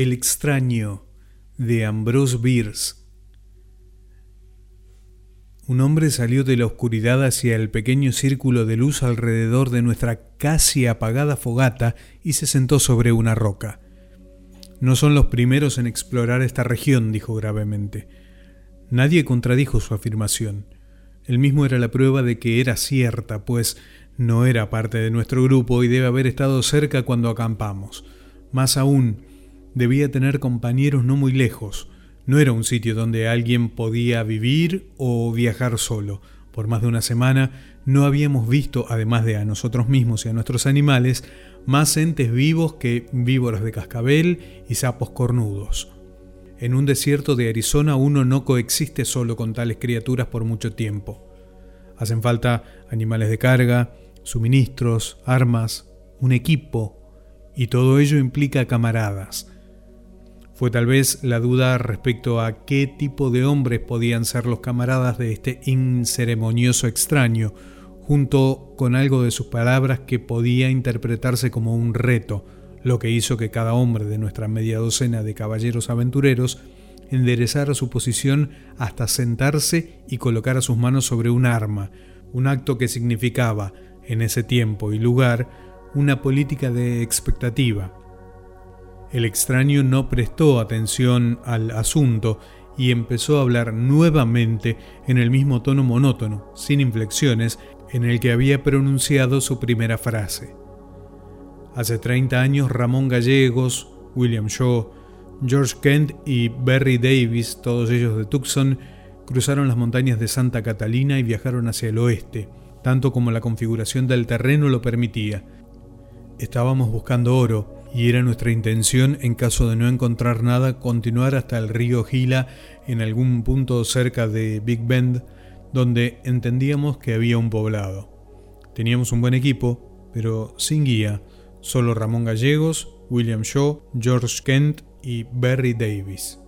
El extraño de Ambrose Bierce. Un hombre salió de la oscuridad hacia el pequeño círculo de luz alrededor de nuestra casi apagada fogata y se sentó sobre una roca. No son los primeros en explorar esta región, dijo gravemente. Nadie contradijo su afirmación. Él mismo era la prueba de que era cierta, pues no era parte de nuestro grupo y debe haber estado cerca cuando acampamos. Más aún, debía tener compañeros no muy lejos. No era un sitio donde alguien podía vivir o viajar solo. Por más de una semana no habíamos visto, además de a nosotros mismos y a nuestros animales, más entes vivos que víboras de cascabel y sapos cornudos. En un desierto de Arizona uno no coexiste solo con tales criaturas por mucho tiempo. Hacen falta animales de carga, suministros, armas, un equipo, y todo ello implica camaradas. Fue tal vez la duda respecto a qué tipo de hombres podían ser los camaradas de este inceremonioso extraño, junto con algo de sus palabras que podía interpretarse como un reto, lo que hizo que cada hombre de nuestra media docena de caballeros aventureros enderezara su posición hasta sentarse y colocara sus manos sobre un arma, un acto que significaba, en ese tiempo y lugar, una política de expectativa, el extraño no prestó atención al asunto y empezó a hablar nuevamente en el mismo tono monótono, sin inflexiones, en el que había pronunciado su primera frase. Hace 30 años Ramón Gallegos, William Shaw, George Kent y Berry Davis, todos ellos de Tucson, cruzaron las montañas de Santa Catalina y viajaron hacia el oeste, tanto como la configuración del terreno lo permitía. Estábamos buscando oro, y era nuestra intención, en caso de no encontrar nada, continuar hasta el río Gila en algún punto cerca de Big Bend, donde entendíamos que había un poblado. Teníamos un buen equipo, pero sin guía, solo Ramón Gallegos, William Shaw, George Kent y Berry Davis.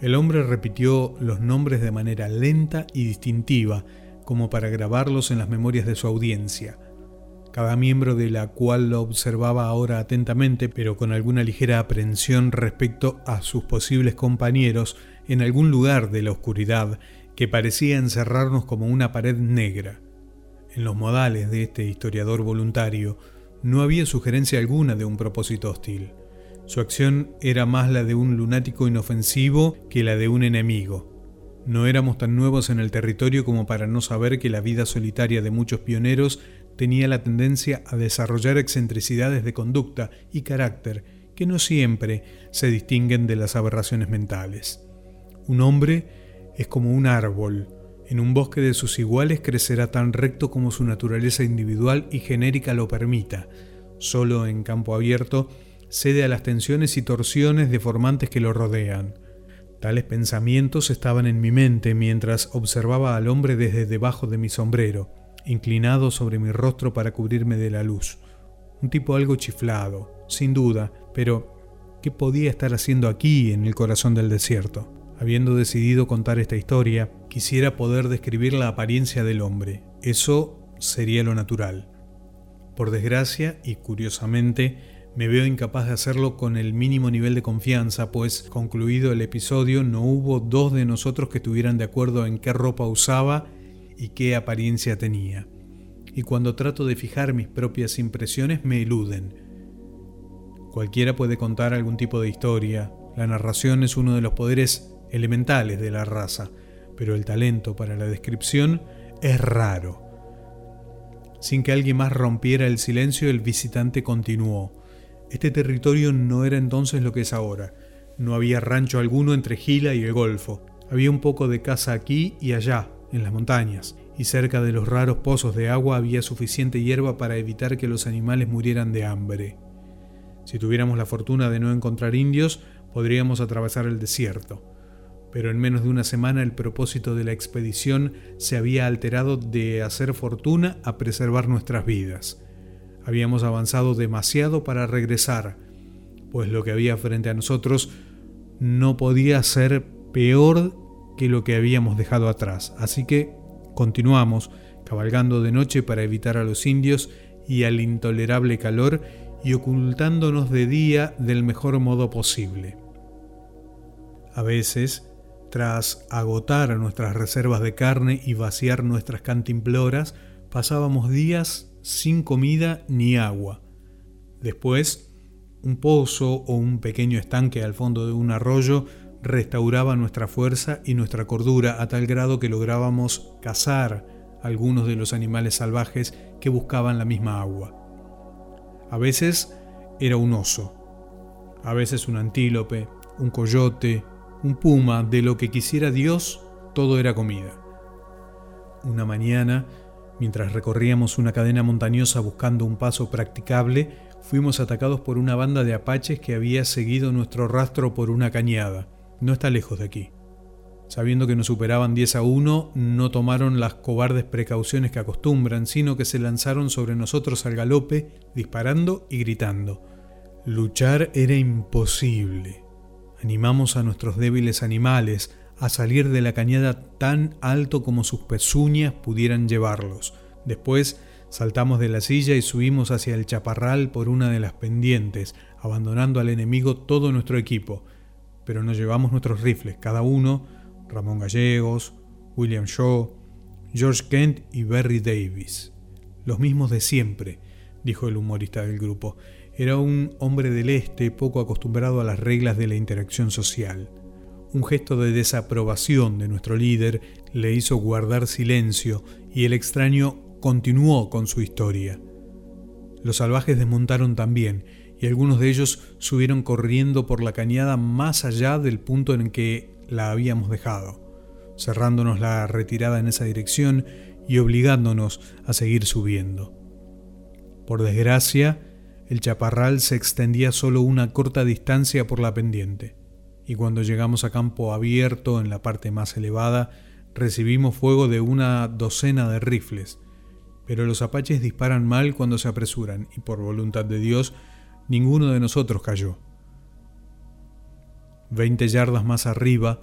El hombre repitió los nombres de manera lenta y distintiva, como para grabarlos en las memorias de su audiencia cada miembro de la cual lo observaba ahora atentamente, pero con alguna ligera aprensión respecto a sus posibles compañeros en algún lugar de la oscuridad que parecía encerrarnos como una pared negra. En los modales de este historiador voluntario no había sugerencia alguna de un propósito hostil. Su acción era más la de un lunático inofensivo que la de un enemigo. No éramos tan nuevos en el territorio como para no saber que la vida solitaria de muchos pioneros tenía la tendencia a desarrollar excentricidades de conducta y carácter que no siempre se distinguen de las aberraciones mentales. Un hombre es como un árbol. En un bosque de sus iguales crecerá tan recto como su naturaleza individual y genérica lo permita. Solo en campo abierto cede a las tensiones y torsiones deformantes que lo rodean. Tales pensamientos estaban en mi mente mientras observaba al hombre desde debajo de mi sombrero inclinado sobre mi rostro para cubrirme de la luz. Un tipo algo chiflado, sin duda, pero ¿qué podía estar haciendo aquí en el corazón del desierto? Habiendo decidido contar esta historia, quisiera poder describir la apariencia del hombre. Eso sería lo natural. Por desgracia y curiosamente, me veo incapaz de hacerlo con el mínimo nivel de confianza, pues concluido el episodio no hubo dos de nosotros que estuvieran de acuerdo en qué ropa usaba y qué apariencia tenía. Y cuando trato de fijar mis propias impresiones me eluden. Cualquiera puede contar algún tipo de historia, la narración es uno de los poderes elementales de la raza, pero el talento para la descripción es raro. Sin que alguien más rompiera el silencio, el visitante continuó. Este territorio no era entonces lo que es ahora. No había rancho alguno entre Gila y el Golfo. Había un poco de casa aquí y allá, en las montañas, y cerca de los raros pozos de agua había suficiente hierba para evitar que los animales murieran de hambre. Si tuviéramos la fortuna de no encontrar indios, podríamos atravesar el desierto. Pero en menos de una semana el propósito de la expedición se había alterado de hacer fortuna a preservar nuestras vidas. Habíamos avanzado demasiado para regresar, pues lo que había frente a nosotros no podía ser peor que lo que habíamos dejado atrás. Así que continuamos cabalgando de noche para evitar a los indios y al intolerable calor y ocultándonos de día del mejor modo posible. A veces, tras agotar nuestras reservas de carne y vaciar nuestras cantimploras, pasábamos días sin comida ni agua. Después, un pozo o un pequeño estanque al fondo de un arroyo restauraba nuestra fuerza y nuestra cordura a tal grado que lográbamos cazar algunos de los animales salvajes que buscaban la misma agua. A veces era un oso, a veces un antílope, un coyote, un puma, de lo que quisiera Dios, todo era comida. Una mañana, mientras recorríamos una cadena montañosa buscando un paso practicable, fuimos atacados por una banda de apaches que había seguido nuestro rastro por una cañada. No está lejos de aquí. Sabiendo que nos superaban 10 a 1, no tomaron las cobardes precauciones que acostumbran, sino que se lanzaron sobre nosotros al galope, disparando y gritando. Luchar era imposible. Animamos a nuestros débiles animales a salir de la cañada tan alto como sus pezuñas pudieran llevarlos. Después saltamos de la silla y subimos hacia el chaparral por una de las pendientes, abandonando al enemigo todo nuestro equipo. Pero nos llevamos nuestros rifles, cada uno, Ramón Gallegos, William Shaw, George Kent y Barry Davis. Los mismos de siempre, dijo el humorista del grupo. Era un hombre del este poco acostumbrado a las reglas de la interacción social. Un gesto de desaprobación de nuestro líder le hizo guardar silencio y el extraño continuó con su historia. Los salvajes desmontaron también y algunos de ellos subieron corriendo por la cañada más allá del punto en que la habíamos dejado, cerrándonos la retirada en esa dirección y obligándonos a seguir subiendo. Por desgracia, el chaparral se extendía solo una corta distancia por la pendiente, y cuando llegamos a campo abierto en la parte más elevada, recibimos fuego de una docena de rifles, pero los apaches disparan mal cuando se apresuran, y por voluntad de Dios, ninguno de nosotros cayó. Veinte yardas más arriba,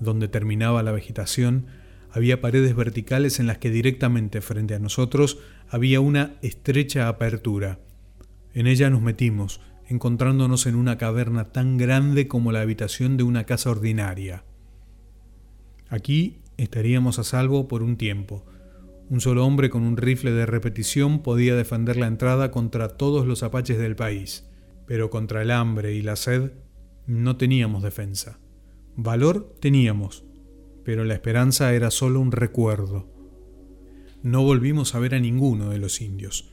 donde terminaba la vegetación, había paredes verticales en las que directamente frente a nosotros había una estrecha apertura, en ella nos metimos, encontrándonos en una caverna tan grande como la habitación de una casa ordinaria. Aquí estaríamos a salvo por un tiempo. Un solo hombre con un rifle de repetición podía defender la entrada contra todos los apaches del país, pero contra el hambre y la sed no teníamos defensa. Valor teníamos, pero la esperanza era solo un recuerdo. No volvimos a ver a ninguno de los indios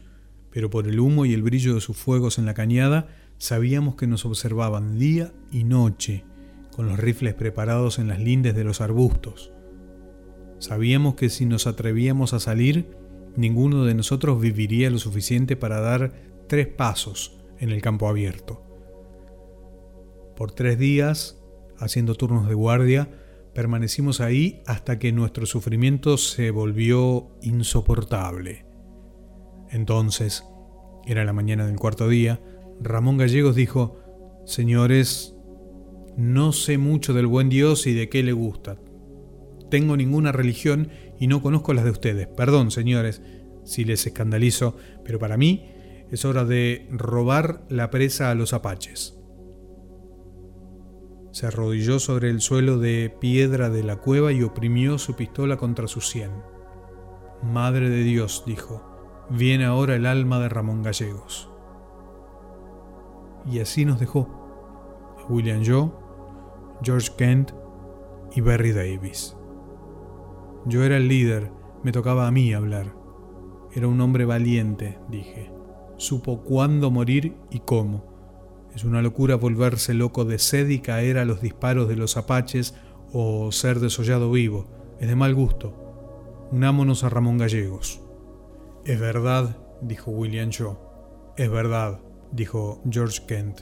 pero por el humo y el brillo de sus fuegos en la cañada sabíamos que nos observaban día y noche, con los rifles preparados en las lindes de los arbustos. Sabíamos que si nos atrevíamos a salir, ninguno de nosotros viviría lo suficiente para dar tres pasos en el campo abierto. Por tres días, haciendo turnos de guardia, permanecimos ahí hasta que nuestro sufrimiento se volvió insoportable. Entonces, era la mañana del cuarto día, Ramón Gallegos dijo, Señores, no sé mucho del buen Dios y de qué le gusta. Tengo ninguna religión y no conozco las de ustedes. Perdón, señores, si les escandalizo, pero para mí es hora de robar la presa a los apaches. Se arrodilló sobre el suelo de piedra de la cueva y oprimió su pistola contra su sien. Madre de Dios, dijo, viene ahora el alma de Ramón Gallegos. Y así nos dejó a William Joe, George Kent y Barry Davis. Yo era el líder, me tocaba a mí hablar. Era un hombre valiente, dije. Supo cuándo morir y cómo. Es una locura volverse loco de sed y caer a los disparos de los apaches o ser desollado vivo. Es de mal gusto. Unámonos a Ramón Gallegos. Es verdad, dijo William Shaw. Es verdad, dijo George Kent.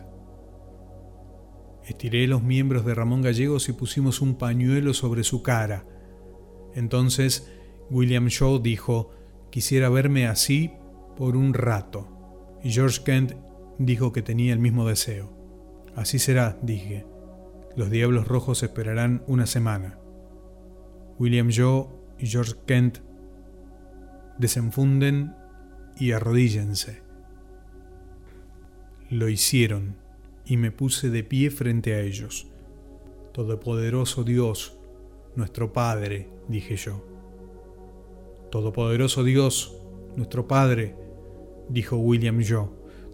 Estiré los miembros de Ramón Gallegos y pusimos un pañuelo sobre su cara. Entonces William Shaw dijo, quisiera verme así por un rato. Y George Kent dijo que tenía el mismo deseo. Así será, dije. Los Diablos Rojos esperarán una semana. William Shaw y George Kent desenfunden y arrodíllense. Lo hicieron y me puse de pie frente a ellos. Todopoderoso Dios, nuestro Padre, dije yo. Todopoderoso Dios, nuestro Padre, dijo William Joe.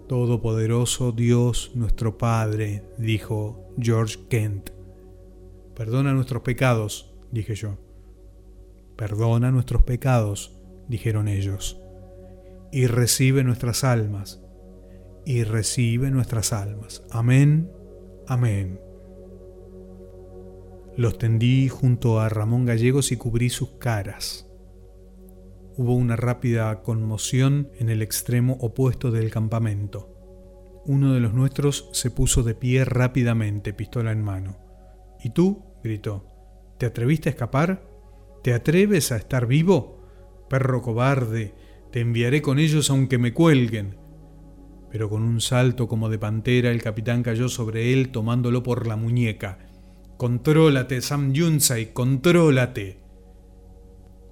Todopoderoso Dios, nuestro Padre, dijo George Kent. Perdona nuestros pecados, dije yo. Perdona nuestros pecados, dijeron ellos. Y recibe nuestras almas. Y recibe nuestras almas. Amén, amén. Los tendí junto a Ramón Gallegos y cubrí sus caras. Hubo una rápida conmoción en el extremo opuesto del campamento. Uno de los nuestros se puso de pie rápidamente, pistola en mano. ¿Y tú? gritó. ¿Te atreviste a escapar? ¿Te atreves a estar vivo? Perro cobarde, te enviaré con ellos aunque me cuelguen. Pero con un salto como de pantera el capitán cayó sobre él tomándolo por la muñeca. Contrólate, Sam Yunsai, contrólate.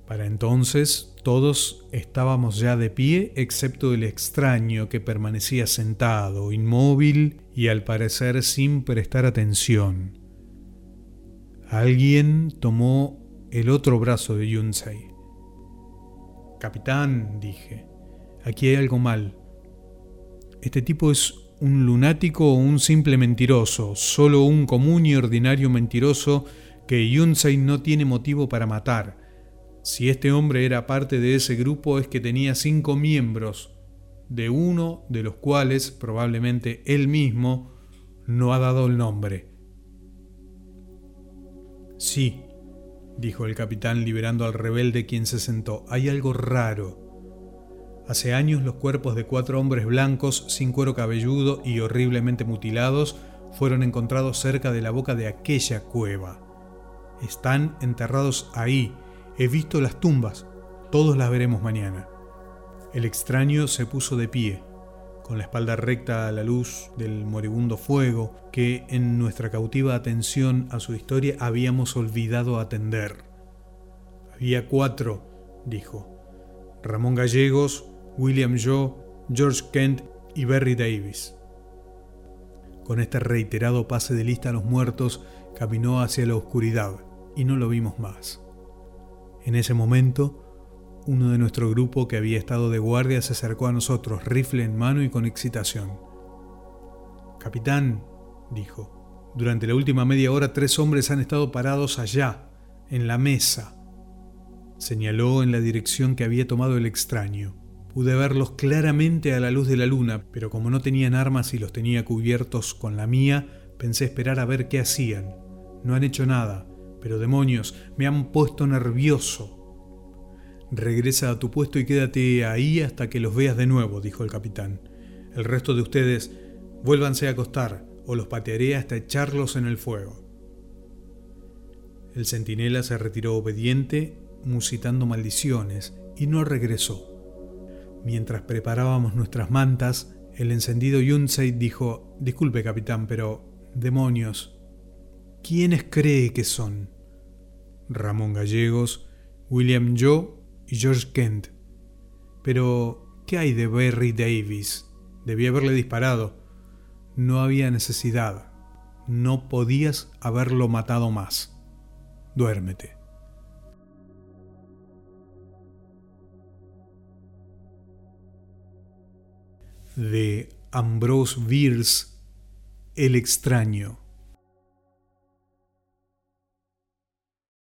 Para entonces todos estábamos ya de pie, excepto el extraño que permanecía sentado, inmóvil y al parecer sin prestar atención. Alguien tomó el otro brazo de Yunsei. Capitán, dije, aquí hay algo mal. Este tipo es un lunático o un simple mentiroso, solo un común y ordinario mentiroso que Yunsei no tiene motivo para matar si este hombre era parte de ese grupo es que tenía cinco miembros, de uno de los cuales probablemente él mismo no ha dado el nombre. Sí, dijo el capitán liberando al rebelde quien se sentó, hay algo raro. Hace años los cuerpos de cuatro hombres blancos sin cuero cabelludo y horriblemente mutilados fueron encontrados cerca de la boca de aquella cueva. Están enterrados ahí, He visto las tumbas, todos las veremos mañana. El extraño se puso de pie, con la espalda recta a la luz del moribundo fuego que en nuestra cautiva atención a su historia habíamos olvidado atender. Había cuatro, dijo. Ramón Gallegos, William Joe, George Kent y Berry Davis. Con este reiterado pase de lista a los muertos, caminó hacia la oscuridad y no lo vimos más. En ese momento, uno de nuestro grupo que había estado de guardia se acercó a nosotros, rifle en mano y con excitación. Capitán, dijo, durante la última media hora tres hombres han estado parados allá, en la mesa. Señaló en la dirección que había tomado el extraño. Pude verlos claramente a la luz de la luna, pero como no tenían armas y los tenía cubiertos con la mía, pensé esperar a ver qué hacían. No han hecho nada, pero demonios, me han puesto nervioso. Regresa a tu puesto y quédate ahí hasta que los veas de nuevo, dijo el capitán. El resto de ustedes, vuélvanse a acostar, o los patearé hasta echarlos en el fuego. El centinela se retiró obediente, musitando maldiciones, y no regresó. Mientras preparábamos nuestras mantas, el encendido Yunsei dijo, Disculpe, capitán, pero... Demonios, ¿Quiénes cree que son? Ramón Gallegos, William Joe y George Kent. Pero, ¿qué hay de Berry Davis? Debí haberle disparado. No había necesidad. No podías haberlo matado más. Duérmete. De Ambrose Bierce, El extraño.